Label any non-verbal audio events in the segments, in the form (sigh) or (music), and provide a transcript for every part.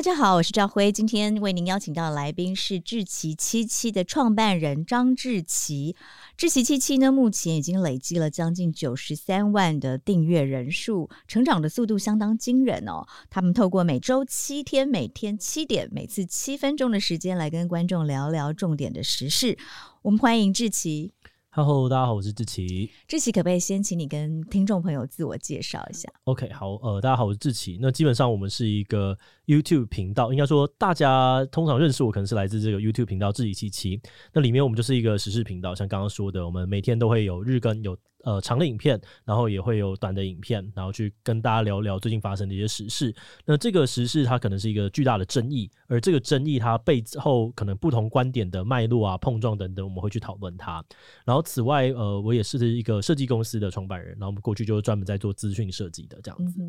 大家好，我是赵辉。今天为您邀请到的来宾是志奇七七的创办人张志奇。志奇七七呢，目前已经累积了将近九十三万的订阅人数，成长的速度相当惊人哦。他们透过每周七天，每天七点，每次七分钟的时间来跟观众聊聊重点的时事。我们欢迎志奇。Hello，大家好，我是志奇。志奇，可不可以先请你跟听众朋友自我介绍一下？OK，好，呃，大家好，我是志奇。那基本上我们是一个 YouTube 频道，应该说大家通常认识我，可能是来自这个 YouTube 频道志祺七七。那里面我们就是一个时事频道，像刚刚说的，我们每天都会有日更，有。呃，长的影片，然后也会有短的影片，然后去跟大家聊聊最近发生的一些时事。那这个时事它可能是一个巨大的争议，而这个争议它背后可能不同观点的脉络啊、碰撞等等，我们会去讨论它。然后此外，呃，我也是一个设计公司的创办人，然后我们过去就是专门在做资讯设计的这样子。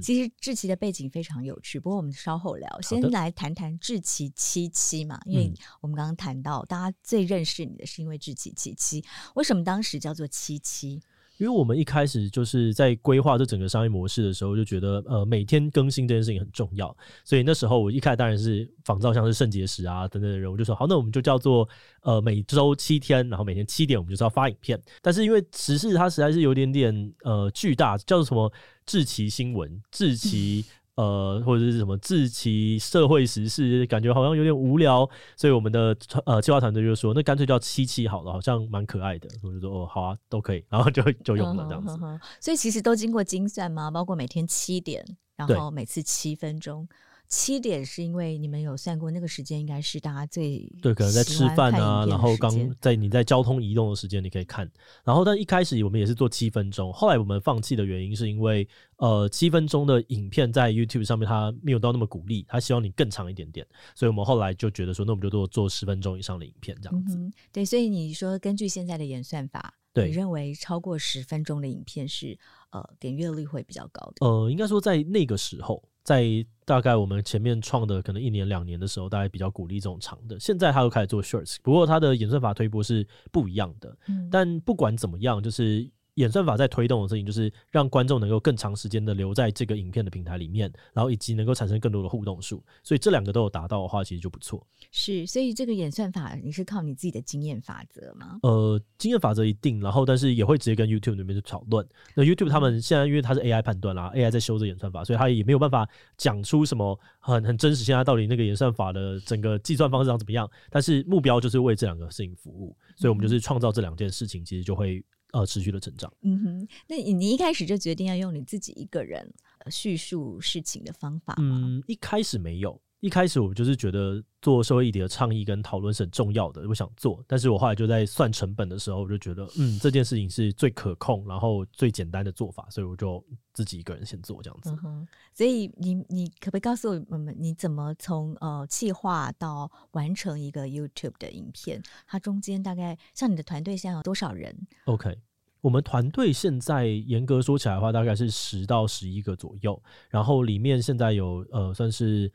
其实志奇的背景非常有趣，不过我们稍后聊，先来谈谈志奇七七嘛，因为我们刚刚谈到，大家最认识你的是因为志奇七七，为什么当时叫做七七？因为我们一开始就是在规划这整个商业模式的时候，就觉得呃每天更新这件事情很重要，所以那时候我一开始当然是仿照像是圣结石啊等等的人，我就说好，那我们就叫做呃每周七天，然后每天七点我们就是要发影片。但是因为时事它实在是有点点呃巨大，叫做什么志奇新闻、志祺。呃，或者是什么自其社会时事，感觉好像有点无聊，所以我们的呃计划团队就说，那干脆叫七七好了，好像蛮可爱的。我就说哦，好啊，都可以，然后就就用了这样子。所以其实都经过精算吗？包括每天七点，然后每次七分钟。七点是因为你们有算过那个时间，应该是大家最对，可能在吃饭啊，然后刚在你在交通移动的时间你可以看。然后但一开始我们也是做七分钟，后来我们放弃的原因是因为呃七分钟的影片在 YouTube 上面它没有到那么鼓励，它希望你更长一点点，所以我们后来就觉得说，那我们就做做十分钟以上的影片这样子。嗯、对，所以你说根据现在的演算法，你认为超过十分钟的影片是呃点阅率会比较高的？呃，应该说在那个时候。在大概我们前面创的可能一年两年的时候，大家比较鼓励这种长的。现在他又开始做 shorts，不过他的演算法推波是不一样的。嗯，但不管怎么样，就是。演算法在推动的事情，就是让观众能够更长时间的留在这个影片的平台里面，然后以及能够产生更多的互动数。所以这两个都有达到的话，其实就不错。是，所以这个演算法你是靠你自己的经验法则吗？呃，经验法则一定，然后但是也会直接跟 YouTube 那边去讨论。那 YouTube 他们现在因为它是 AI 判断啦，AI 在修这演算法，所以他也没有办法讲出什么很很真实。现在到底那个演算法的整个计算方式长怎么样？但是目标就是为这两个事情服务，所以我们就是创造这两件事情，其实就会。呃，持续的成长。嗯哼，那你你一开始就决定要用你自己一个人叙述事情的方法吗？嗯，一开始没有。一开始我就是觉得做社会议题的倡议跟讨论是很重要的，我想做。但是我后来就在算成本的时候，我就觉得，嗯，这件事情是最可控，然后最简单的做法，所以我就自己一个人先做这样子。嗯、所以你你可不可以告诉我们，你怎么从呃企划到完成一个 YouTube 的影片？它中间大概像你的团队现在有多少人？OK，我们团队现在严格说起来的话，大概是十到十一个左右。然后里面现在有呃算是。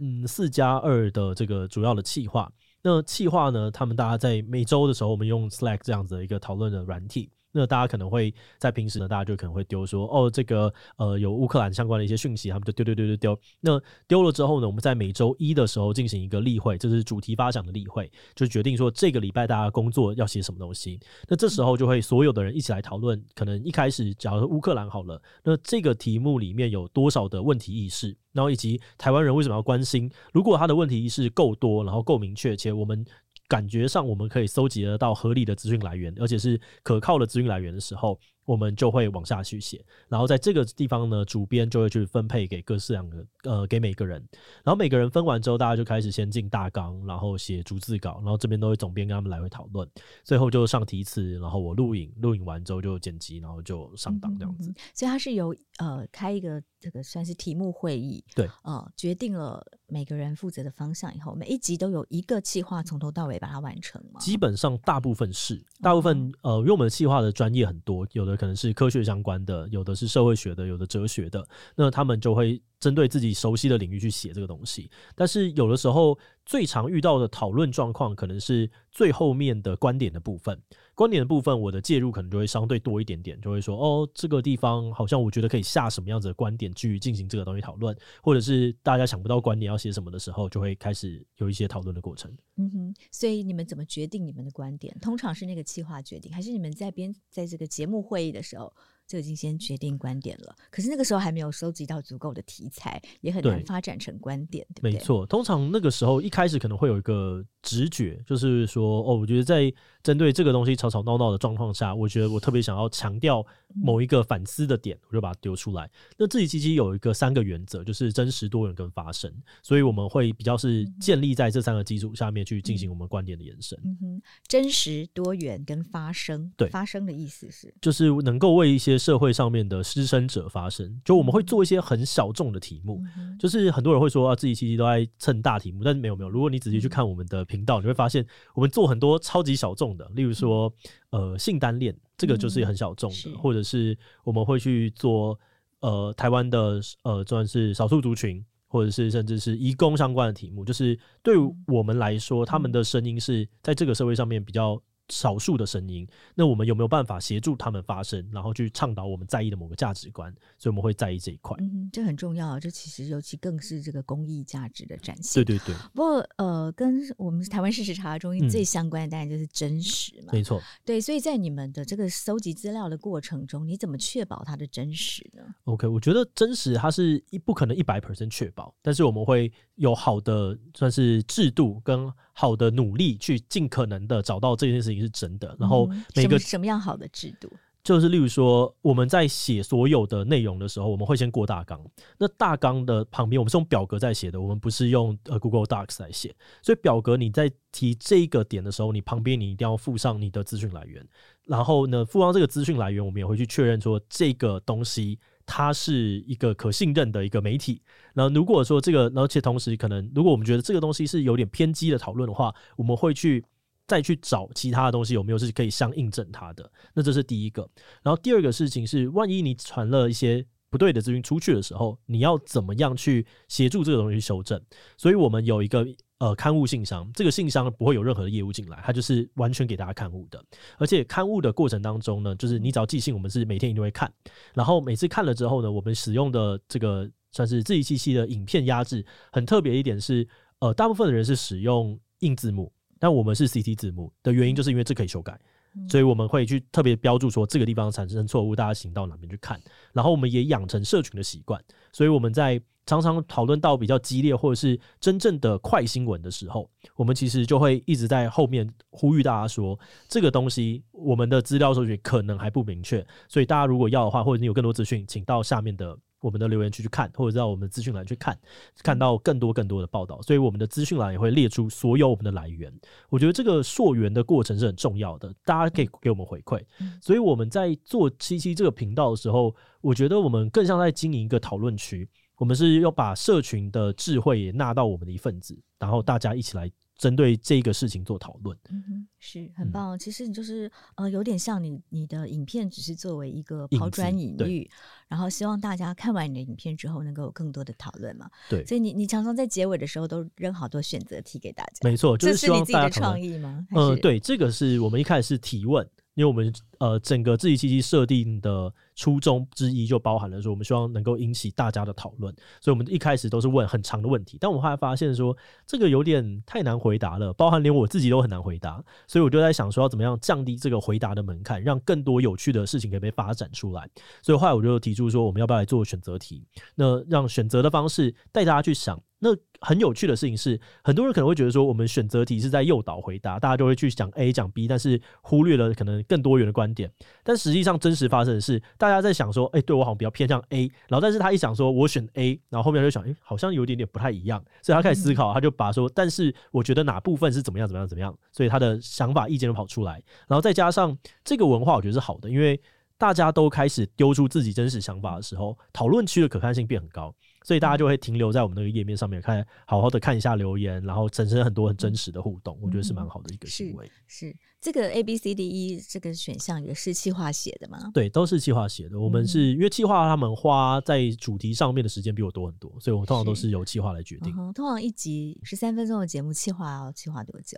嗯四加二的这个主要的企划。那企划呢，他们大家在每周的时候，我们用 Slack 这样子的一个讨论的软体。那大家可能会在平时呢，大家就可能会丢说，哦，这个呃有乌克兰相关的一些讯息，他们就丢丢丢丢丢。那丢了之后呢，我们在每周一的时候进行一个例会，这是主题发想的例会，就决定说这个礼拜大家工作要写什么东西。那这时候就会所有的人一起来讨论。可能一开始假如说乌克兰好了，那这个题目里面有多少的问题意识，然后以及台湾人为什么要关心？如果他的问题意识够多，然后够明确，且我们。感觉上我们可以搜集得到合理的资讯来源，而且是可靠的资讯来源的时候，我们就会往下去写。然后在这个地方呢，主编就会去分配给各式两个呃给每个人。然后每个人分完之后，大家就开始先进大纲，然后写逐字稿，然后这边都会总编跟他们来回讨论。最后就上题词，然后我录影，录影完之后就剪辑，然后就上档这样子。嗯嗯嗯，所以他是由呃开一个这个算是题目会议，对，呃决定了。每个人负责的方向以后，每一集都有一个计划从头到尾把它完成吗？基本上大部分是，大部分呃，因为我们的企划的专业很多，有的可能是科学相关的，有的是社会学的，有的哲学的，那他们就会针对自己熟悉的领域去写这个东西。但是有的时候最常遇到的讨论状况，可能是最后面的观点的部分。观点的部分，我的介入可能就会相对多一点点，就会说哦，这个地方好像我觉得可以下什么样子的观点去进行这个东西讨论，或者是大家想不到观点要写什么的时候，就会开始有一些讨论的过程。嗯哼，所以你们怎么决定你们的观点？通常是那个企划决定，还是你们在编在这个节目会议的时候？就已经先决定观点了，可是那个时候还没有收集到足够的题材，也很难发展成观点，对，对不对？没错，通常那个时候一开始可能会有一个直觉，就是说，哦，我觉得在针对这个东西吵吵闹闹的状况下，我觉得我特别想要强调某一个反思的点，我就把它丢出来。那志祺七七有一个三个原则，就是真实、多元跟发生，所以我们会比较是建立在这三个基础下面去进行我们观点的延伸。嗯哼，真实、多元跟发生，对，发生的意思是，就是能够为一些。社会上面的失声者发声，就我们会做一些很小众的题目，嗯、就是很多人会说啊，自己其实都在蹭大题目，但是没有没有，如果你仔细去看我们的频道，你会发现我们做很多超级小众的，例如说呃性单恋，这个就是很小众的，嗯、或者是我们会去做呃台湾的呃算是少数族群，或者是甚至是移工相关的题目，就是对我们来说，他们的声音是在这个社会上面比较。少数的声音，那我们有没有办法协助他们发声，然后去倡导我们在意的某个价值观？所以我们会在意这一块。嗯，这很重要。这其实尤其更是这个公益价值的展现。对对对。不过呃，跟我们台湾事实查核中心最相关的当然就是真实嘛。嗯、没错。对，所以在你们的这个搜集资料的过程中，你怎么确保它的真实呢？OK，我觉得真实它是一不可能一百 percent 确保，但是我们会有好的算是制度跟好的努力去尽可能的找到这件事情是真的，然后每个、嗯、什么什么样好的制度，就是例如说我们在写所有的内容的时候，我们会先过大纲。那大纲的旁边，我们是用表格在写的，我们不是用呃 Google Docs 来写。所以表格你在提这个点的时候，你旁边你一定要附上你的资讯来源。然后呢，附上这个资讯来源，我们也会去确认说这个东西它是一个可信任的一个媒体。然后如果说这个，而且同时可能如果我们觉得这个东西是有点偏激的讨论的话，我们会去。再去找其他的东西有没有是可以相印证它的？那这是第一个。然后第二个事情是，万一你传了一些不对的资讯出去的时候，你要怎么样去协助这个东西修正？所以我们有一个呃刊物信箱，这个信箱不会有任何的业务进来，它就是完全给大家刊物的。而且刊物的过程当中呢，就是你只要寄信，我们是每天一定会看。然后每次看了之后呢，我们使用的这个算是自己机器的影片压制，很特别一点是，呃，大部分的人是使用硬字幕。但我们是 CT 字幕的原因，就是因为这可以修改，所以我们会去特别标注说这个地方产生错误，大家请到哪边去看。然后我们也养成社群的习惯，所以我们在常常讨论到比较激烈或者是真正的快新闻的时候，我们其实就会一直在后面呼吁大家说，这个东西我们的资料收集可能还不明确，所以大家如果要的话，或者你有更多资讯，请到下面的。我们的留言区去看，或者到我们的资讯栏去看，看到更多更多的报道。所以我们的资讯栏也会列出所有我们的来源。我觉得这个溯源的过程是很重要的，大家可以给我们回馈。所以我们在做七七这个频道的时候，我觉得我们更像在经营一个讨论区。我们是要把社群的智慧也纳到我们的一份子，然后大家一起来。针对这个事情做讨论，嗯哼，是很棒。嗯、其实你就是呃，有点像你你的影片只是作为一个抛砖引玉，然后希望大家看完你的影片之后能够有更多的讨论嘛。对，所以你你常常在结尾的时候都扔好多选择题给大家。没错，就是希望大家这是你自己的创意吗？呃，对，这个是我们一开始是提问。因为我们呃整个志祺七七设定的初衷之一就包含了说，我们希望能够引起大家的讨论，所以我们一开始都是问很长的问题，但我们后来发现说这个有点太难回答了，包含连我自己都很难回答，所以我就在想说要怎么样降低这个回答的门槛，让更多有趣的事情可以被发展出来。所以后来我就提出说，我们要不要来做选择题？那让选择的方式带大家去想。那很有趣的事情是，很多人可能会觉得说，我们选择题是在诱导回答，大家就会去讲 A 讲 B，但是忽略了可能更多元的观点。但实际上真实发生的是，大家在想说，哎、欸，对我好像比较偏向 A，然后但是他一想说我选 A，然后后面就想，哎、欸，好像有点点不太一样，所以他开始思考，他就把说，但是我觉得哪部分是怎么样怎么样怎么样，所以他的想法意见就跑出来，然后再加上这个文化，我觉得是好的，因为大家都开始丢出自己真实想法的时候，讨论区的可看性变很高。所以大家就会停留在我们那个页面上面，看好好的看一下留言，然后产生很多很真实的互动，我觉得是蛮好的一个行为。是，是这个 A B C D E 这个选项也是企划写的吗？对，都是企划写的。我们是因为企划他们花在主题上面的时间比我多很多，所以我通常都是由企划来决定。嗯通常一集十三分钟的节目，企划要企划多久？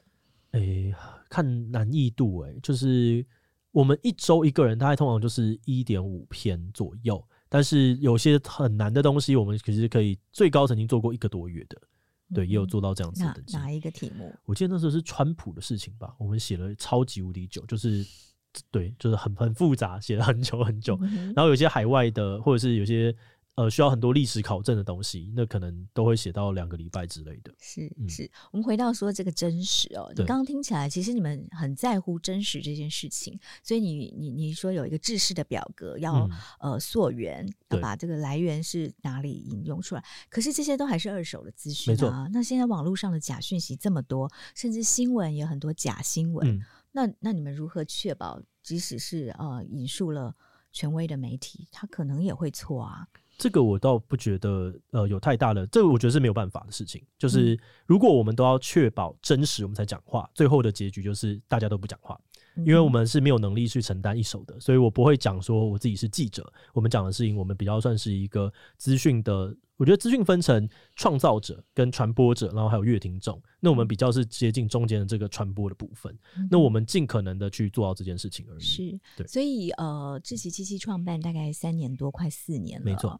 诶、欸，看难易度诶、欸，就是我们一周一个人，大概通常就是一点五篇左右。但是有些很难的东西，我们其实可以最高曾经做过一个多月的，对，也有做到这样子的。哪哪一个题目？我记得那时候是川普的事情吧，我们写了超级无敌久，就是对，就是很很复杂，写了很久很久。然后有些海外的，或者是有些。呃，需要很多历史考证的东西，那可能都会写到两个礼拜之类的。是是，我们回到说这个真实哦，你刚刚听起来，其实你们很在乎真实这件事情，所以你你你说有一个制式的表格要、嗯、呃溯源，要把这个来源是哪里引用出来。可是这些都还是二手的资讯啊。那现在网络上的假讯息这么多，甚至新闻也很多假新闻。嗯、那那你们如何确保，即使是呃引述了权威的媒体，它可能也会错啊？这个我倒不觉得，呃，有太大的，这个我觉得是没有办法的事情。就是如果我们都要确保真实，我们才讲话，最后的结局就是大家都不讲话。因为我们是没有能力去承担一手的，所以我不会讲说我自己是记者。我们讲的事情，我们比较算是一个资讯的。我觉得资讯分成创造者跟传播者，然后还有阅听众。那我们比较是接近中间的这个传播的部分。嗯、那我们尽可能的去做到这件事情而已。是，对。所以呃，智奇七七创办大概三年多，快四年了。没错，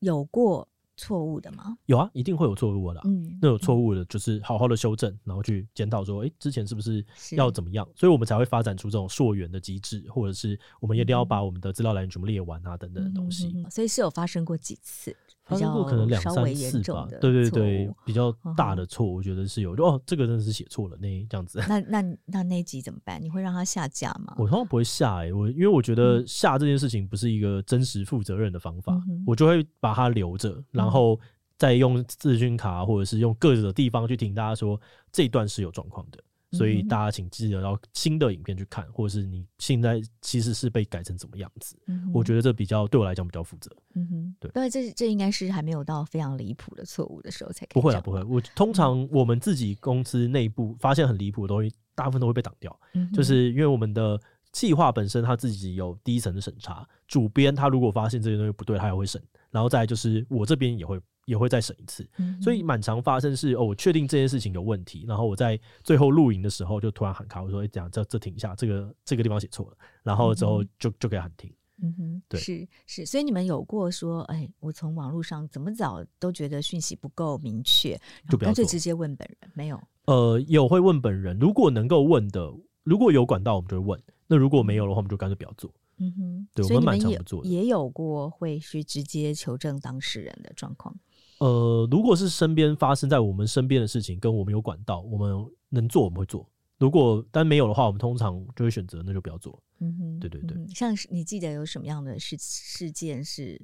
有过。错误的吗？有啊，一定会有错误的。嗯，那有错误的，就是好好的修正，然后去检讨说，哎、欸，之前是不是要怎么样？所以我们才会发展出这种溯源的机制，或者是我们一定要把我们的资料来源全部列完啊，等等的东西。所以是有发生过几次。发生过可能两三次吧，对对对，比较大的错，我觉得是有。哦，这个真的是写错了，那这样子。那那那那集怎么办？你会让他下架吗？我通常不会下哎、欸，我因为我觉得下这件事情不是一个真实负责任的方法，嗯、我就会把它留着，然后再用资讯卡或者是用各自的地方去听大家说这一段是有状况的。所以大家请记得到新的影片去看，或者是你现在其实是被改成怎么样子？嗯、我觉得这比较对我来讲比较负责。嗯哼，对，对，这这应该是还没有到非常离谱的错误的时候才。不会啊，不会。我通常我们自己公司内部发现很离谱的东西，大部分都会被挡掉。嗯，就是因为我们的计划本身他自己有第一层的审查，主编他如果发现这些东西不对，他也会审。然后再来就是我这边也会。也会再审一次，所以蛮常发生是哦，我确定这件事情有问题，然后我在最后录影的时候就突然喊卡，我说：“哎，这样这这停一下，这个这个地方写错了。”然后之后就就可以喊停。嗯哼，对，是是，所以你们有过说，哎，我从网络上怎么找都觉得讯息不够明确，就干脆直接问本人，没有？呃，有会问本人，如果能够问的，如果有管道，我们就会问；那如果没有的话，我们就干脆不要做。嗯哼，对，我们蛮常不做的，也有过会去直接求证当事人的状况。呃，如果是身边发生在我们身边的事情，跟我们有管道，我们能做我们会做。如果但没有的话，我们通常就会选择那就不要做。嗯哼，对对对。像是你记得有什么样的事事件是？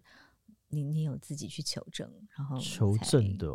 你你有自己去求证，然后求证的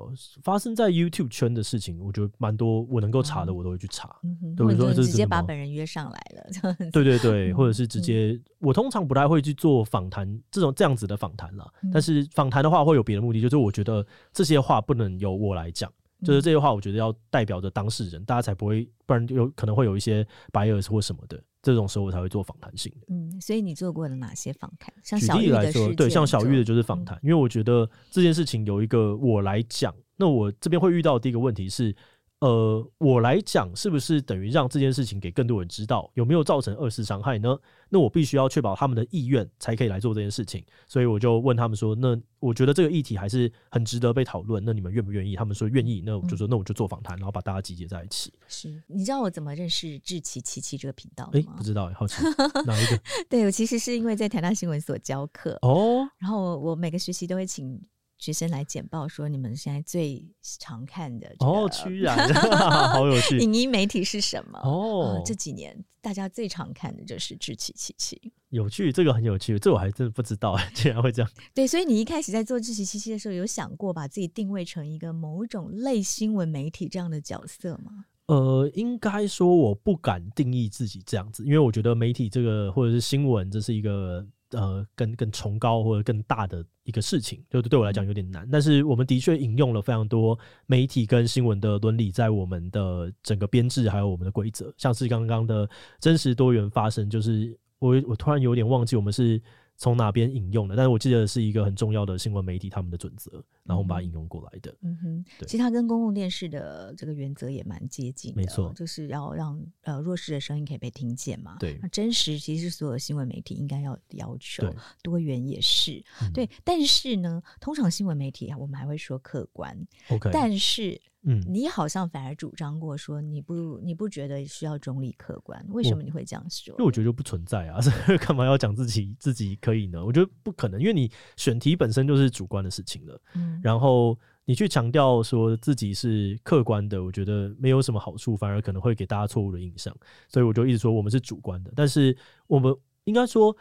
发生在 YouTube 圈的事情，我觉得蛮多，我能够查的我都会去查。嗯，对，说直接把本人约上来了。对对对，或者是直接，我通常不太会去做访谈这种这样子的访谈了。但是访谈的话会有别的目的，就是我觉得这些话不能由我来讲，就是这些话，我觉得要代表着当事人，大家才不会，不然有可能会有一些 bias 或什么的。这种时候我才会做访谈性的。嗯，所以你做过了哪些访谈？像小玉来说，对，像小玉的就是访谈，嗯，因为我觉得这件事情有一个我来讲，那我这边会遇到的第一个问题是。呃，我来讲，是不是等于让这件事情给更多人知道，有没有造成二次伤害呢？那我必须要确保他们的意愿，才可以来做这件事情。所以我就问他们说：“那我觉得这个议题还是很值得被讨论，那你们愿不愿意？”他们说愿意，那我就说：“那我就做访谈，然后把大家集结在一起。”是，你知道我怎么认识志奇奇奇这个频道吗？哎、欸，不知道、欸，好奇 (laughs) 哪一个？对，我其实是因为在台大新闻所教课哦，然后我每个学期都会请。学生来简报说：“你们现在最常看的哦，居然 (laughs) 好有趣！(laughs) 影音媒体是什么？哦、呃，这几年大家最常看的就是志祺七七。有趣，这个很有趣，这我还真的不知道，(laughs) 竟然会这样。对，所以你一开始在做志祺七七的时候，有想过把自己定位成一个某种类新闻媒体这样的角色吗？呃，应该说我不敢定义自己这样子，因为我觉得媒体这个或者是新闻，这是一个。”呃，更更崇高或者更大的一个事情，就对我来讲有点难。但是我们的确引用了非常多媒体跟新闻的伦理，在我们的整个编制还有我们的规则，像是刚刚的真实多元发生，就是我我突然有点忘记我们是。从哪边引用的？但是我记得是一个很重要的新闻媒体他们的准则，然后我们把它引用过来的。嗯哼，其实它跟公共电视的这个原则也蛮接近的，没错，就是要让呃弱势的声音可以被听见嘛。对，那真实其实是所有新闻媒体应该要要求，多元也是、嗯。对，但是呢，通常新闻媒体我们还会说客观。OK，但是。嗯，你好像反而主张过说你不你不觉得需要中立客观？为什么你会这样说？因为我觉得就不存在啊，(laughs) 干嘛要讲自己自己可以呢？我觉得不可能，因为你选题本身就是主观的事情了。嗯，然后你去强调说自己是客观的，我觉得没有什么好处，反而可能会给大家错误的印象。所以我就一直说我们是主观的，但是我们应该说。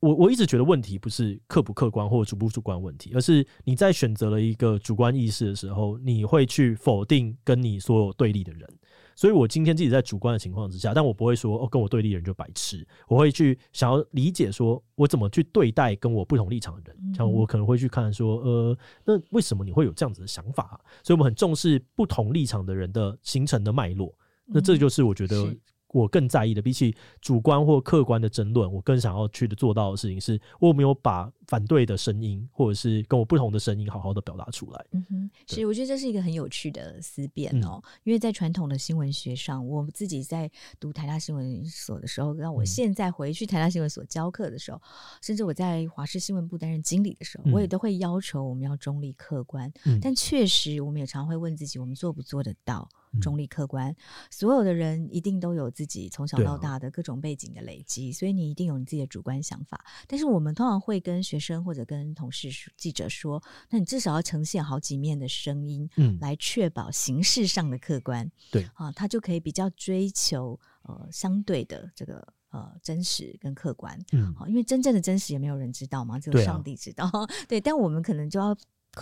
我我一直觉得问题不是客不客观或者主不主观问题，而是你在选择了一个主观意识的时候，你会去否定跟你所有对立的人。所以我今天自己在主观的情况之下，但我不会说哦，跟我对立的人就白痴。我会去想要理解，说我怎么去对待跟我不同立场的人。像我可能会去看说，呃，那为什么你会有这样子的想法？所以我们很重视不同立场的人的形成的脉络。那这就是我觉得。我更在意的，比起主观或客观的争论，我更想要去的做到的事情是，我有没有把反对的声音，或者是跟我不同的声音，好好的表达出来。嗯哼，是，我觉得这是一个很有趣的思辨哦。嗯、因为在传统的新闻学上，我自己在读台大新闻所的时候，让我现在回去台大新闻所教课的时候，嗯、甚至我在华视新闻部担任经理的时候，我也都会要求我们要中立客观。嗯、但确实，我们也常会问自己，我们做不做得到？中立客观，所有的人一定都有自己从小到大的各种背景的累积，所以你一定有你自己的主观想法。但是我们通常会跟学生或者跟同事、记者说：“那你至少要呈现好几面的声音，嗯，来确保形式上的客观。”对啊，他就可以比较追求呃相对的这个呃真实跟客观。嗯，好，因为真正的真实也没有人知道嘛，只有上帝知道。对啊，对，但我们可能就要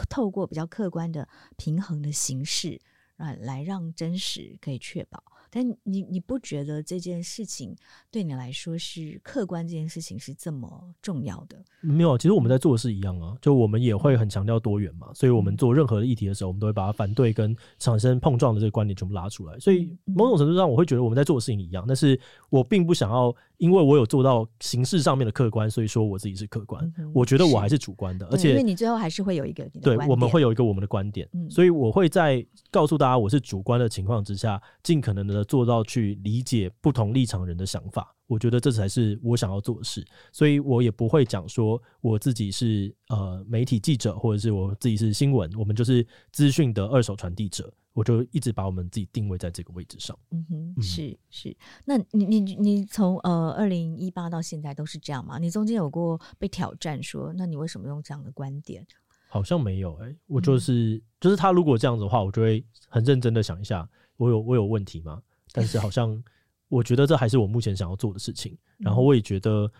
透过比较客观的平衡的形式。啊，来让真实可以确保。但你你不觉得这件事情对你来说是客观？这件事情是这么重要的？没有，其实我们在做的是一样啊，就我们也会很强调多元嘛，所以我们做任何的议题的时候，我们都会把它反对跟产生碰撞的这个观点全部拉出来。所以某种程度上，我会觉得我们在做的事情一样，但是我并不想要，因为我有做到形式上面的客观，所以说我自己是客观。嗯、我觉得我还是主观的，而且因为你最后还是会有一个对，我们会有一个我们的观点，所以我会在告诉大家我是主观的情况之下，尽可能的做到去。理解不同立场人的想法，我觉得这才是我想要做的事，所以我也不会讲说我自己是呃媒体记者，或者是我自己是新闻，我们就是资讯的二手传递者，我就一直把我们自己定位在这个位置上。嗯哼，是是，那你你你从呃二零一八到现在都是这样吗？你中间有过被挑战说，那你为什么用这样的观点？好像没有哎、欸，我就是、嗯、就是他如果这样子的话，我就会很认真的想一下，我有我有问题吗？但是好像，我觉得这还是我目前想要做的事情。然后我也觉得，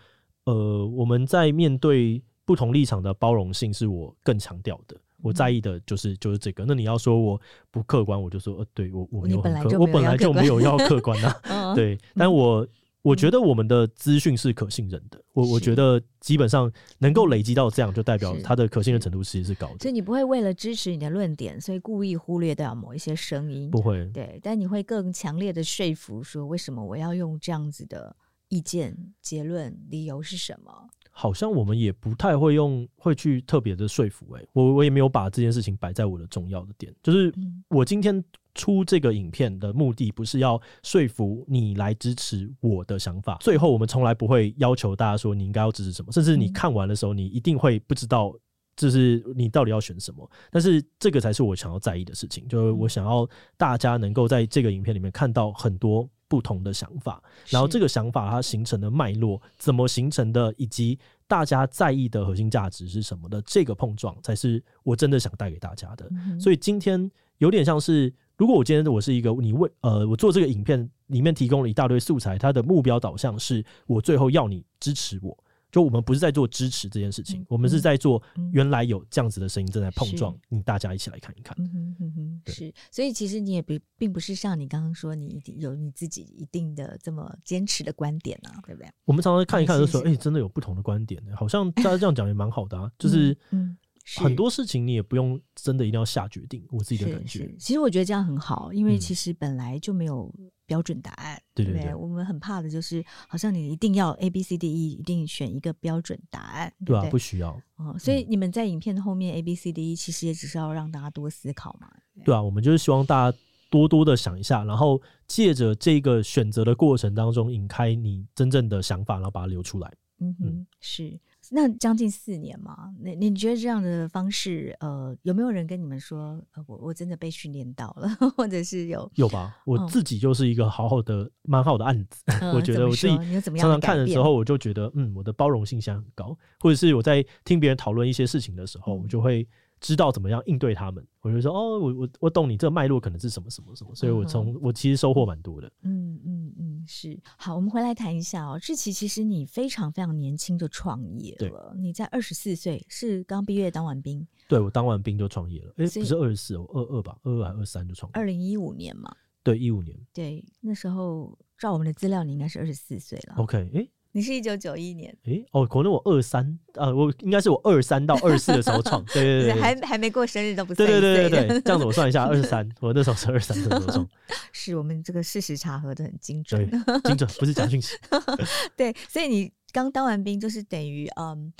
呃，我们在面对不同立场的包容性，是我更强调的。我在意的就是就是这个。那你要说我不客观，我就说，呃，对我我没有很客，我本来就没有要客观啊。(laughs) 对，但我我觉得我们的资讯是可信任的。我我觉得基本上能够累积到这样，就代表它的可信任程度其实是高的。所以你不会为了支持你的论点，所以故意忽略掉某一些声音，不会。对，但你会更强烈的说服说，为什么我要用这样子的意见、结论、理由是什么？好像我们也不太会用，会去特别的说服、欸。诶，我我也没有把这件事情摆在我的重要的点，就是我今天出这个影片的目的，不是要说服你来支持我的想法。最后，我们从来不会要求大家说你应该要支持什么，甚至你看完的时候，你一定会不知道，就是你到底要选什么。但是这个才是我想要在意的事情，就是我想要大家能够在这个影片里面看到很多。不同的想法，然后这个想法它形成的脉络怎么形成的，以及大家在意的核心价值是什么的，这个碰撞才是我真的想带给大家的。嗯、所以今天有点像是，如果我今天我是一个你为呃，我做这个影片里面提供了一大堆素材，它的目标导向是我最后要你支持我。就我们不是在做支持这件事情，嗯、我们是在做原来有这样子的声音正在碰撞，你大家一起来看一看。嗯哼嗯哼，是，所以其实你也并并不是像你刚刚说，你有你自己一定的这么坚持的观点啊，对不对？我们常常看一看就说，哎、欸，真的有不同的观点，好像大家这样讲也蛮好的啊，就是嗯。嗯很多事情你也不用真的一定要下决定，我自己的感觉。其实我觉得这样很好，因为其实本来就没有标准答案，对、嗯、对对。我们很怕的就是，好像你一定要 A B C D E，一定选一个标准答案，对，对啊，不需要。哦，所以你们在影片后面 A B C D E，其实也只是要让大家多思考嘛。对，对啊，我们就是希望大家多多的想一下，然后借着这个选择的过程当中，引开你真正的想法，然后把它留出来。嗯哼，嗯是。那将近四年嘛，你你觉得这样的方式，呃，有没有人跟你们说，呃，我我真的被训练到了，(laughs) 或者是有有吧？我自己就是一个好好的、蛮、嗯、好的案子。嗯、我觉得我自己常常看的时候，我就觉得，嗯，我的包容性现在很高，或者是我在听别人讨论一些事情的时候，我就会。知道怎么样应对他们，我就说哦，我我我懂你这个脉络可能是什么什么什么，所以我从我其实收获蛮多的。嗯嗯嗯，是。好，我们回来谈一下哦，志奇，其实你非常非常年轻就创业了，你在二十四岁是刚毕业当完兵，对我当完兵就创业了，哎、欸，不是二十四，我二二吧，二二还二三就创业。二零一五年嘛，对，一五年，对，那时候照我们的资料，你应该是二十四岁了。OK，哎、欸。你是一九九一年，诶、欸，哦，可能我二三，呃，我应该是我二三到二四的时候创，对对对，对，还还没过生日都不算，对对对对 (laughs) 对，这样子我算一下，二十三，我那时候是二三的时候创，(laughs) 是我们这个事实查核的很精准，精准不是假讯息，(laughs) 对，所以你刚当完兵就是等于嗯，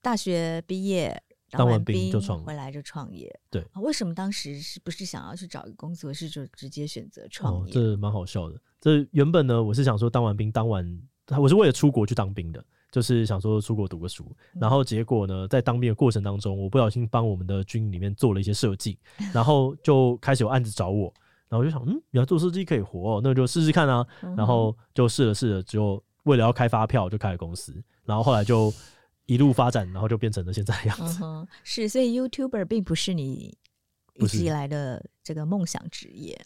大学毕业当完兵就创回来就创业，对，为什么当时是不是想要去找一个工作，是就直接选择创业？哦，这蛮好笑的，这原本呢，我是想说当完兵当完。我是为了出国去当兵的，就是想说出国读个书，然后结果呢，在当兵的过程当中，我不小心帮我们的军营里面做了一些设计，(laughs) 然后就开始有案子找我，然后我就想，嗯，原来做设计可以活，哦那就试试看啊，然后就试了试了，就为了要开发票就开了公司，然后后来就一路发展，然后就变成了现在的样子。嗯。是，所以 YouTuber 并不是你一直以来的这个梦想职业。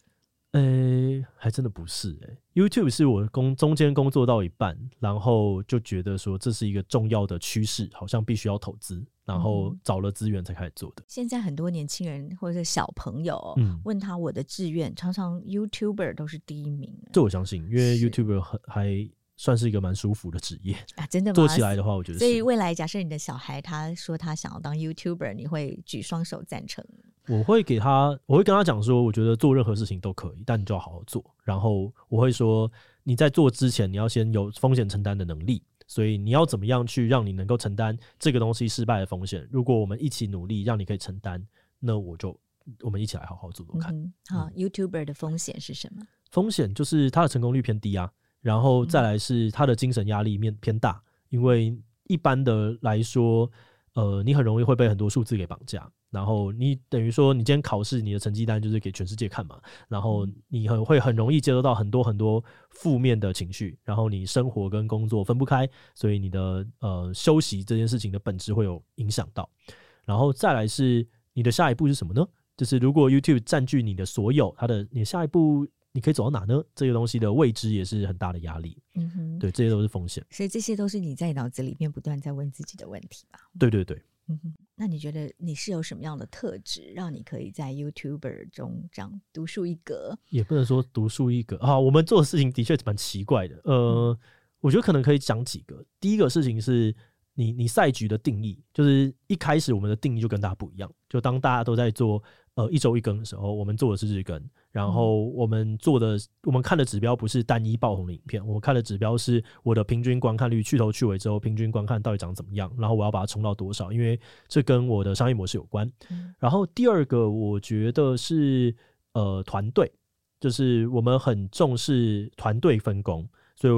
呃、欸，还真的不是哎、欸、YouTube 是我工中间工作到一半，然后就觉得说这是一个重要的趋势，好像必须要投资，然后找了资源才开始做的。现在很多年轻人或者是小朋友，嗯，问他我的志愿，常常 YouTuber 都是第一名。这我相信，因为 YouTuber 很还算是一个蛮舒服的职业啊，真的吗？做起来的话，我觉得。所以未来假设你的小孩他说他想要当 YouTuber，你会举双手赞成？我会给他，我会跟他讲说，我觉得做任何事情都可以，但你就要好好做。然后我会说，你在做之前，你要先有风险承担的能力。所以你要怎么样去让你能够承担这个东西失败的风险？如果我们一起努力，让你可以承担，那我就我们一起来好好做做看。嗯、好、嗯、YouTuber 的风险是什么？风险就是他的成功率偏低啊，然后再来是他的精神压力面偏大，因为一般的来说，呃，你很容易会被很多数字给绑架。然后你等于说，你今天考试，你的成绩单就是给全世界看嘛。然后你很会很容易接收到很多很多负面的情绪，然后你生活跟工作分不开，所以你的呃休息这件事情的本质会有影响到。然后再来是你的下一步是什么呢？就是如果 YouTube 占据你的所有，它的你下一步你可以走到哪呢？这个东西的未知也是很大的压力。嗯哼，对，这些都是风险。所以这些都是你在脑子里面不断在问自己的问题吧？对对对。嗯哼，那你觉得你是有什么样的特质，让你可以在 YouTuber 中这样独树一格？也不能说独树一格啊，我们做的事情的确蛮奇怪的。呃，嗯、我觉得可能可以讲几个。第一个事情是你你赛局的定义，就是一开始我们的定义就跟大家不一样。就当大家都在做。呃，一周一更的时候，我们做的是日更，然后我们做的，我们看的指标不是单一爆红的影片，我们看的指标是我的平均观看率，去头去尾之后平均观看到底长怎么样，然后我要把它冲到多少，因为这跟我的商业模式有关。然后第二个，我觉得是呃团队，就是我们很重视团队分工，所以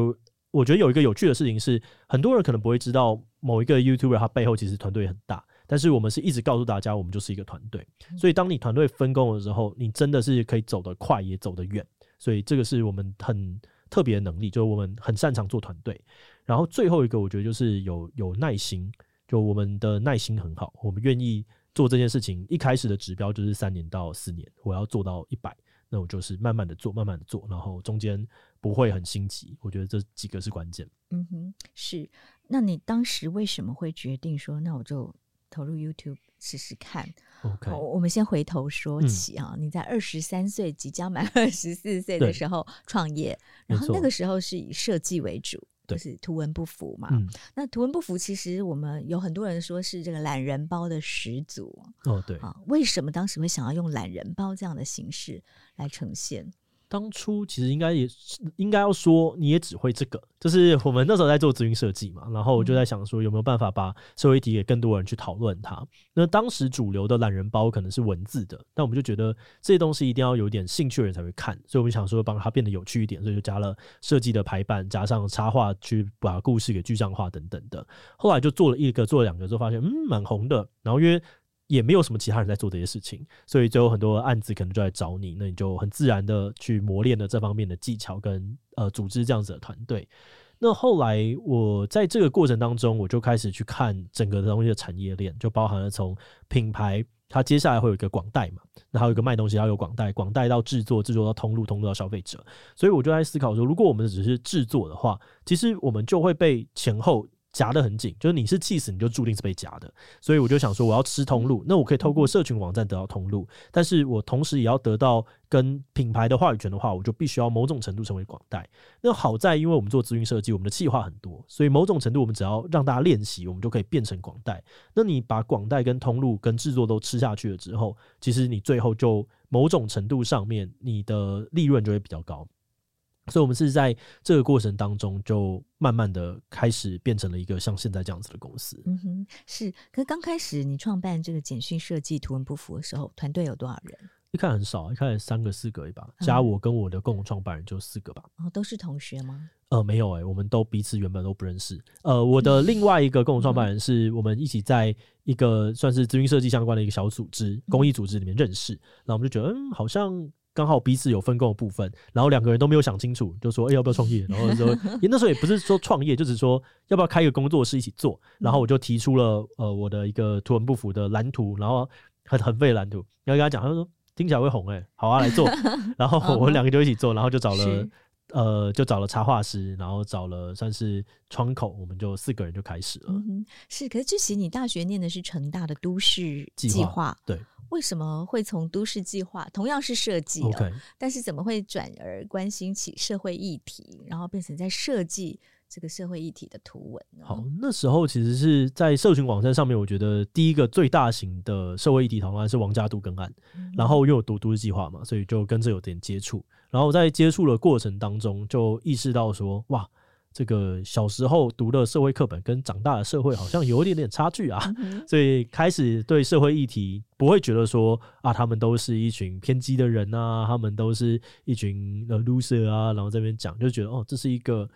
我觉得有一个有趣的事情是，很多人可能不会知道，某一个 YouTuber 他背后其实团队很大。但是我们是一直告诉大家，我们就是一个团队。所以当你团队分工的时候，你真的是可以走得快，也走得远。所以这个是我们很特别的能力，就是我们很擅长做团队。然后最后一个，我觉得就是有有耐心，就我们的耐心很好，我们愿意做这件事情。一开始的指标就是三年到四年，我要做到一百，那我就是慢慢的做，慢慢的做，然后中间不会很心急。我觉得这几个是关键。嗯哼，是。那你当时为什么会决定说，那我就投入 YouTube 试试看。OK，我们先回头说起啊，嗯、你在二十三岁即将满二十四岁的时候创业，然后那个时候是以设计为主，就是图文不符嘛。嗯、那图文不符其实我们有很多人说是这个懒人包的始祖。哦，对啊，为什么当时会想要用懒人包这样的形式来呈现？当初其实应该也是应该要说，你也只会这个，就是我们那时候在做咨询设计嘛，然后我就在想说有没有办法把社会题给更多人去讨论它。那当时主流的懒人包可能是文字的，但我们就觉得这些东西一定要有点兴趣的人才会看，所以我们想说帮它变得有趣一点，所以就加了设计的排版，加上插画去把故事给具象化等等的。后来就做了一个，做了两个之后发现嗯蛮红的，然后因为。也没有什么其他人在做这些事情，所以就有很多案子可能就来找你，那你就很自然的去磨练了这方面的技巧跟呃组织这样子的团队。那后来我在这个过程当中，我就开始去看整个东西的产业链，就包含了从品牌，它接下来会有一个广代嘛，那还有一个卖东西，要有广代，广代到制作，制作到通路，通路到消费者。所以我就在思考说，如果我们只是制作的话，其实我们就会被前后。夹得很紧，就是你是气死，你就注定是被夹的。所以我就想说，我要吃通路，那我可以透过社群网站得到通路，但是我同时也要得到跟品牌的话语权的话，我就必须要某种程度成为广代。那好在，因为我们做资讯设计，我们的企划很多，所以某种程度我们只要让大家练习，我们就可以变成广代。那你把广代跟通路跟制作都吃下去了之后，其实你最后就某种程度上面，你的利润就会比较高。所以，我们是在这个过程当中，就慢慢的开始变成了一个像现在这样子的公司。嗯哼，是。可是刚开始你创办这个简讯设计图文不符的时候，团队有多少人？一开始很少，一开始三个四个吧，加我跟我的共同创办人就四个吧。哦，都是同学吗？呃，没有哎、欸，我们都彼此原本都不认识。呃，我的另外一个共同创办人是我们一起在一个算是资讯设计相关的一个小组织、公益组织里面认识，然后我们就觉得，嗯，好像。刚好彼此有分工的部分，然后两个人都没有想清楚，就说：“哎、欸，要不要创业？” (laughs) 然后说：“那时候也不是说创业，就只是说要不要开一个工作室一起做。”然后我就提出了呃我的一个图文不符的蓝图，然后很很废的蓝图，然后跟他讲，他说听起来会红哎、欸，好啊，来做。(laughs) 然后我们两个就一起做，然后就找了呃就找了插画师，然后找了算是窗口，我们就四个人就开始了。嗯、是，可是之前你大学念的是成大的都市计划，对。为什么会从都市计划同样是设计哦，Okay. 但是怎么会转而关心起社会议题，然后变成在设计这个社会议题的图文呢？好，那时候其实是在社群网站上面，我觉得第一个最大型的社会议题讨论案是王家渡更案，嗯、然后又有读都市计划嘛，所以就跟这有点接触。然后在接触的过程当中，就意识到说，哇。这个小时候读的社会课本跟长大的社会好像有一点点差距啊，所以开始对社会议题不会觉得说啊，他们都是一群偏激的人啊，他们都是一群呃 loser 啊，然后这边讲就觉得哦，这是一个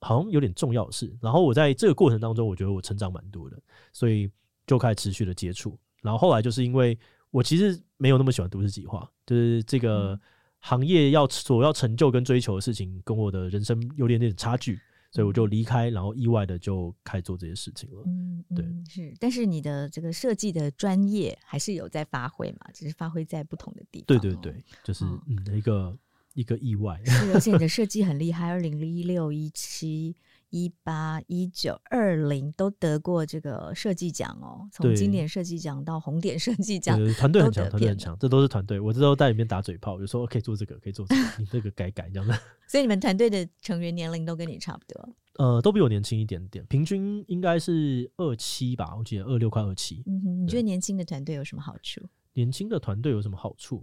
好像有点重要的事。然后我在这个过程当中，我觉得我成长蛮多的，所以就开始持续的接触。然后后来就是因为我其实没有那么喜欢都市计划，就是这个行业要所要成就跟追求的事情，跟我的人生有点点差距。所以我就离开，然后意外的就开始做这些事情了。嗯，对，是，但是你的这个设计的专业还是有在发挥嘛？只是发挥在不同的地方。对对对，就是嗯，一个一个意外。是，而且你的 (laughs) 设计很厉害。二零一六一七一八、一九、二零都得过这个设计奖哦，从经典设计奖到红点设计奖，团队很强，团队很强，这都是团队。我这都在里面打嘴炮，有时候可以做这个，可以做这个，你这个改改这样的。(laughs) 所以你们团队的成员年龄都跟你差不多？(laughs) 呃，都比我年轻一点点，平均应该是二七吧，我记得二六快二七。嗯哼，你觉得年轻的团队有什么好处？年轻的团队有什么好处？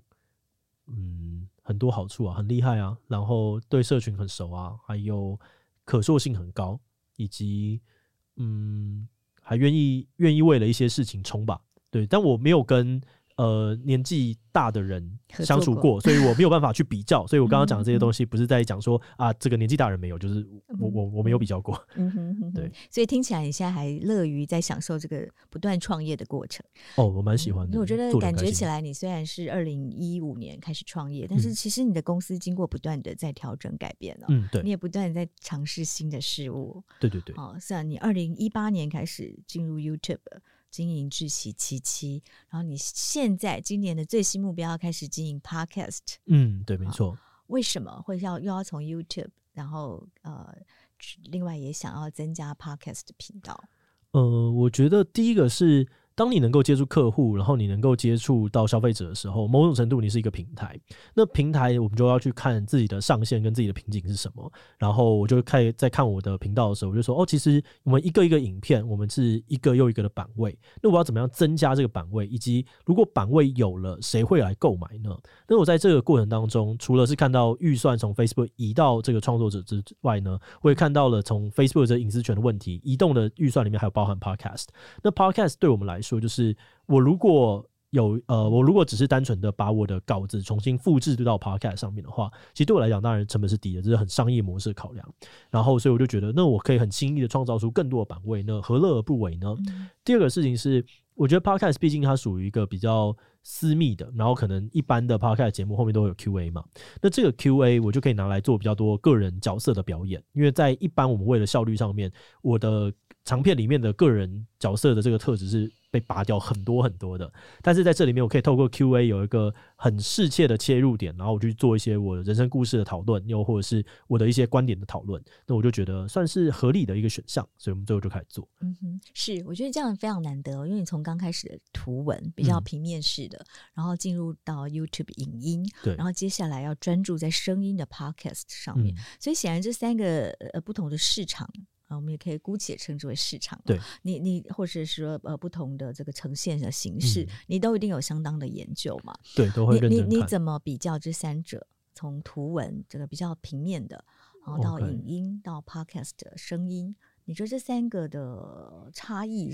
嗯，很多好处啊，很厉害啊，然后对社群很熟啊，还有。可塑性很高，以及嗯，还愿意愿意为了一些事情冲吧，对，但我没有跟。呃，年纪大的人相处过，过所以我没有办法去比较。所以我刚刚讲的这些东西，不是在讲说啊，这个年纪大人没有，就是我我我没有比较过。嗯哼，哼，对。所以听起来你现在还乐于在享受这个不断创业的过程。哦，我蛮喜欢的。嗯、我觉得感觉起来，你虽然是二零一五年开始创业，但是其实你的公司经过不断的在调整改变了。嗯，对。你也不断在尝试新的事物。对对对。哦，是啊，你二零一八年开始进入 YouTube。经营智喜七七，然后你现在今年的最新目标要开始经营 Podcast。嗯，对，没错。为什么会要又要从 YouTube，然后呃，另外也想要增加 Podcast 频道？呃，我觉得第一个是。当你能够接触客户，然后你能够接触到消费者的时候，某种程度你是一个平台。那平台我们就要去看自己的上限跟自己的瓶颈是什么。然后我就开在看我的频道的时候，我就说：哦，其实我们一个一个影片，我们是一个又一个的版位。那我要怎么样增加这个版位？以及如果版位有了，谁会来购买呢？那我在这个过程当中，除了是看到预算从 Facebook 移到这个创作者之外呢，我也看到了从 Facebook 这隐私权的问题，移动的预算里面还有包含 Podcast。那 Podcast 对我们来说，说就是我如果有呃，我如果只是单纯的把我的稿子重新复制到 Podcast 上面的话，其实对我来讲，当然成本是低的，这是很商业模式的考量。然后，所以我就觉得，那我可以很轻易的创造出更多的版位，那何乐而不为呢？嗯。第二个事情是，我觉得 Podcast 毕竟它属于一个比较私密的，然后可能一般的 Podcast 节目后面都会有 Q&A 嘛，那这个 Q&A 我就可以拿来做比较多个人角色的表演，因为在一般我们为了效率上面，我的长片里面的个人角色的这个特质是。被拔掉很多很多的，但是在这里面，我可以透过 Q&A 有一个很适切的切入点，然后我去做一些我的人生故事的讨论，又或者是我的一些观点的讨论，那我就觉得算是合理的一个选项，所以我们最后就开始做。嗯哼，是，我觉得这样非常难得，因为你从刚开始的图文比较平面式的，嗯、然后进入到 YouTube 影音，对，然后接下来要专注在声音的 Podcast 上面，嗯、所以显然这三个呃不同的市场。啊，我们也可以姑且称之为市场。对，你你或者是说呃不同的这个呈现的形式，嗯，你都一定有相当的研究嘛？对，都会。你你你怎么比较这三者？从图文这个比较平面的，然后到影音.到 podcast 的声音，你觉得这三个的差异，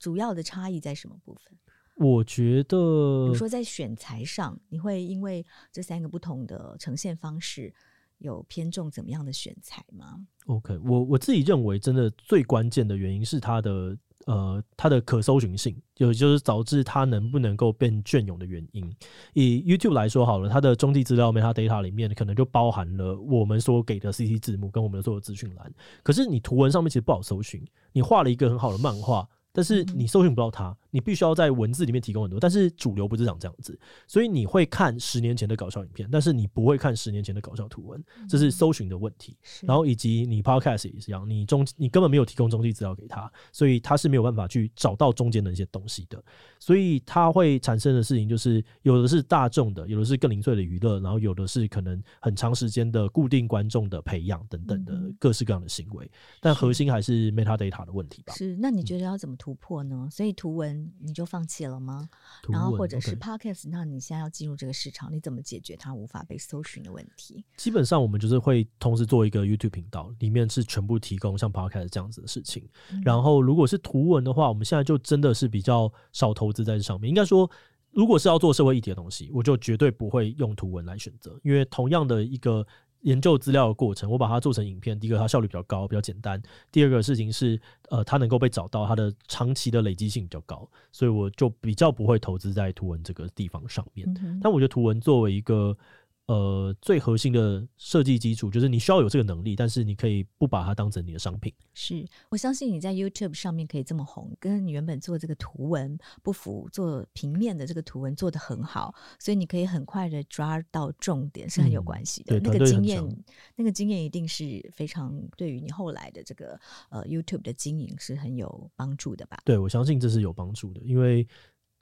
主要的差异在什么部分？我觉得，比如说在选材上，你会因为这三个不同的呈现方式。有偏重怎么样的选材吗？OK，我我自己认为，真的最关键的原因是它的呃它的可搜寻性，就就是导致它能不能够变隽永的原因。以 YouTube 来说好了，它的中继资料 metadata 里面可能就包含了我们所给的 CC 字幕跟我们的所有资讯栏。可是你图文上面其实不好搜寻，你画了一个很好的漫画，但是你搜寻不到它。你必须要在文字里面提供很多，但是主流不是长这样子，所以你会看十年前的搞笑影片，但是你不会看十年前的搞笑图文，这是搜寻的问题。然后以及你 Podcast 也是一样，你中你根本没有提供中继资料给他，所以他是没有办法去找到中间的一些东西的，所以它会产生的事情就是有的是大众的，有的是更零碎的娱乐，然后有的是可能很长时间的固定观众的培养等等的各式各样的行为，但核心还是 metadata 的问题吧。是，那你觉得要怎么突破呢？所以图文。你就放弃了吗？然后或者是 Podcast，那你现在要进入这个市场，你怎么解决它无法被搜寻的问题？基本上我们就是会同时做一个 YouTube 频道，里面是全部提供像 Podcast 这样子的事情。嗯。然后如果是图文的话，我们现在就真的是比较少投资在这上面。应该说，如果是要做社会议题的东西，我就绝对不会用图文来选择，因为同样的一个。研究资料的过程，我把它做成影片。第一个，它效率比较高，比较简单；第二个事情是，呃，它能够被找到，它的长期的累积性比较高，所以我就比较不会投资在图文这个地方上面。嗯。但我觉得图文作为一个呃，最核心的设计基础就是你需要有这个能力，但是你可以不把它当成你的商品。是我相信你在 YouTube 上面可以这么红，跟你原本做这个图文不符，做平面的这个图文做得很好，所以你可以很快的抓到重点，是很有关系的。嗯、那个经验，那个经验一定是非常对于你后来的这个呃 YouTube 的经营是很有帮助的吧？对，我相信这是有帮助的，因为。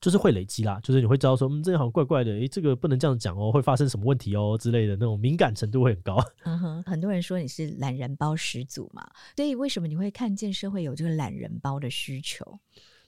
就是会累积啦，就是你会知道说，嗯，这样好像怪怪的，诶、欸，这个不能这样讲哦，会发生什么问题哦之类的那种敏感程度会很高。嗯哼，很多人说你是懒人包始祖嘛，所以为什么你会看见社会有这个懒人包的需求？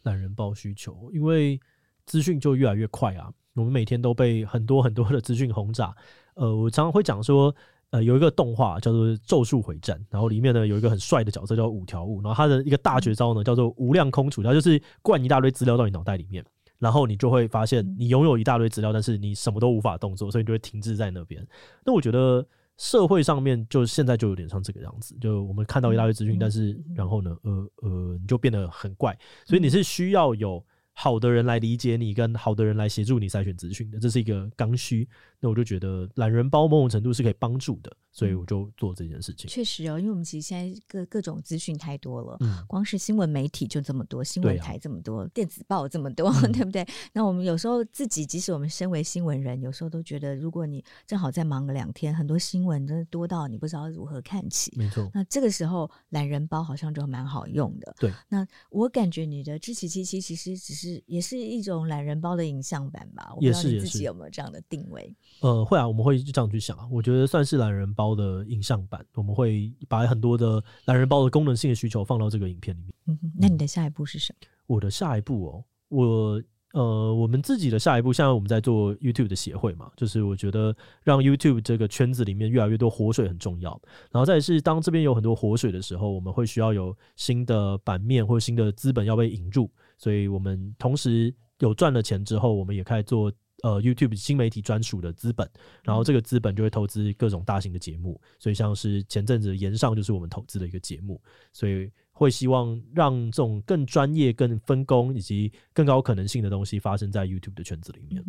懒人包需求，因为资讯就越来越快啊，我们每天都被很多很多的资讯轰炸。呃，我常常会讲说，呃，有一个动画叫做《咒术回战》，然后里面呢有一个很帅的角色叫五条悟，然后他的一个大绝招呢叫做无量空处，他就是灌一大堆资料到你脑袋里面。然后你就会发现，你拥有一大堆资料，但是你什么都无法动作，所以你就会停滞在那边。那我觉得社会上面就现在就有点像这个样子，就我们看到一大堆资讯，但是然后呢，呃呃，你就变得很怪，所以你是需要有好的人来理解你，跟好的人来协助你筛选资讯的，这是一个刚需。那我就觉得懒人包某种程度是可以帮助的。所以我就做这件事情。确实哦，因为我们其实现在各各种资讯太多了，嗯，光是新闻媒体就这么多，新闻台这么多，啊、电子报这么多，嗯、对不对？那我们有时候自己，即使我们身为新闻人，有时候都觉得，如果你正好在忙个两天，很多新闻真的多到你不知道如何看起。没错。那这个时候懒人包好像就蛮好用的。对。那我感觉你的志祺七七其实只是也是一种懒人包的影像版吧？我不知道你自己有没有这样的定位？呃，会啊，我们会这样去想啊。我觉得算是懒人包的影像。版我们会把很多的懒人包的功能性的需求放到这个影片里面。嗯哼，那你的下一步是什么？我的下一步哦，我呃，我们自己的下一步，现在我们在做 YouTube 的协会嘛，就是我觉得让 YouTube 这个圈子里面越来越多活水很重要。然后再是当这边有很多活水的时候，我们会需要有新的版面或者新的资本要被引入，所以我们同时有赚了钱之后，我们也开始做。呃，YouTube 新媒体专属的资本，然后这个资本就会投资各种大型的节目，所以像是前阵子延上就是我们投资的一个节目，所以会希望让这种更专业、更分工以及更高可能性的东西发生在 YouTube 的圈子里面。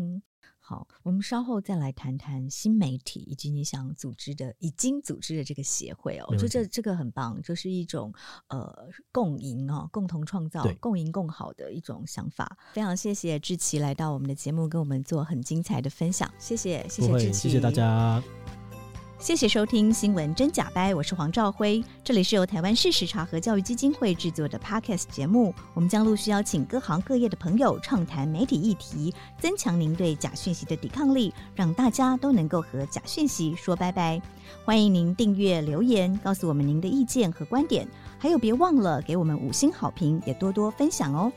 好，我们稍后再来谈谈新媒体以及你想组织的、已经组织的这个协会哦。我觉得这这个很棒，就是一种呃共赢哦，共同创造、共赢共好的一种想法。非常谢谢志奇来到我们的节目，跟我们做很精彩的分享。谢谢，谢谢志奇，谢谢大家。谢谢收听《新闻真假掰》，我是黄兆辉，这里是由台湾事实查核教育基金会制作的 Podcast 节目。我们将陆续邀请各行各业的朋友畅谈媒体议题，增强您对假讯息的抵抗力，让大家都能够和假讯息说拜拜。欢迎您订阅留言，告诉我们您的意见和观点，还有别忘了给我们五星好评，也多多分享哦。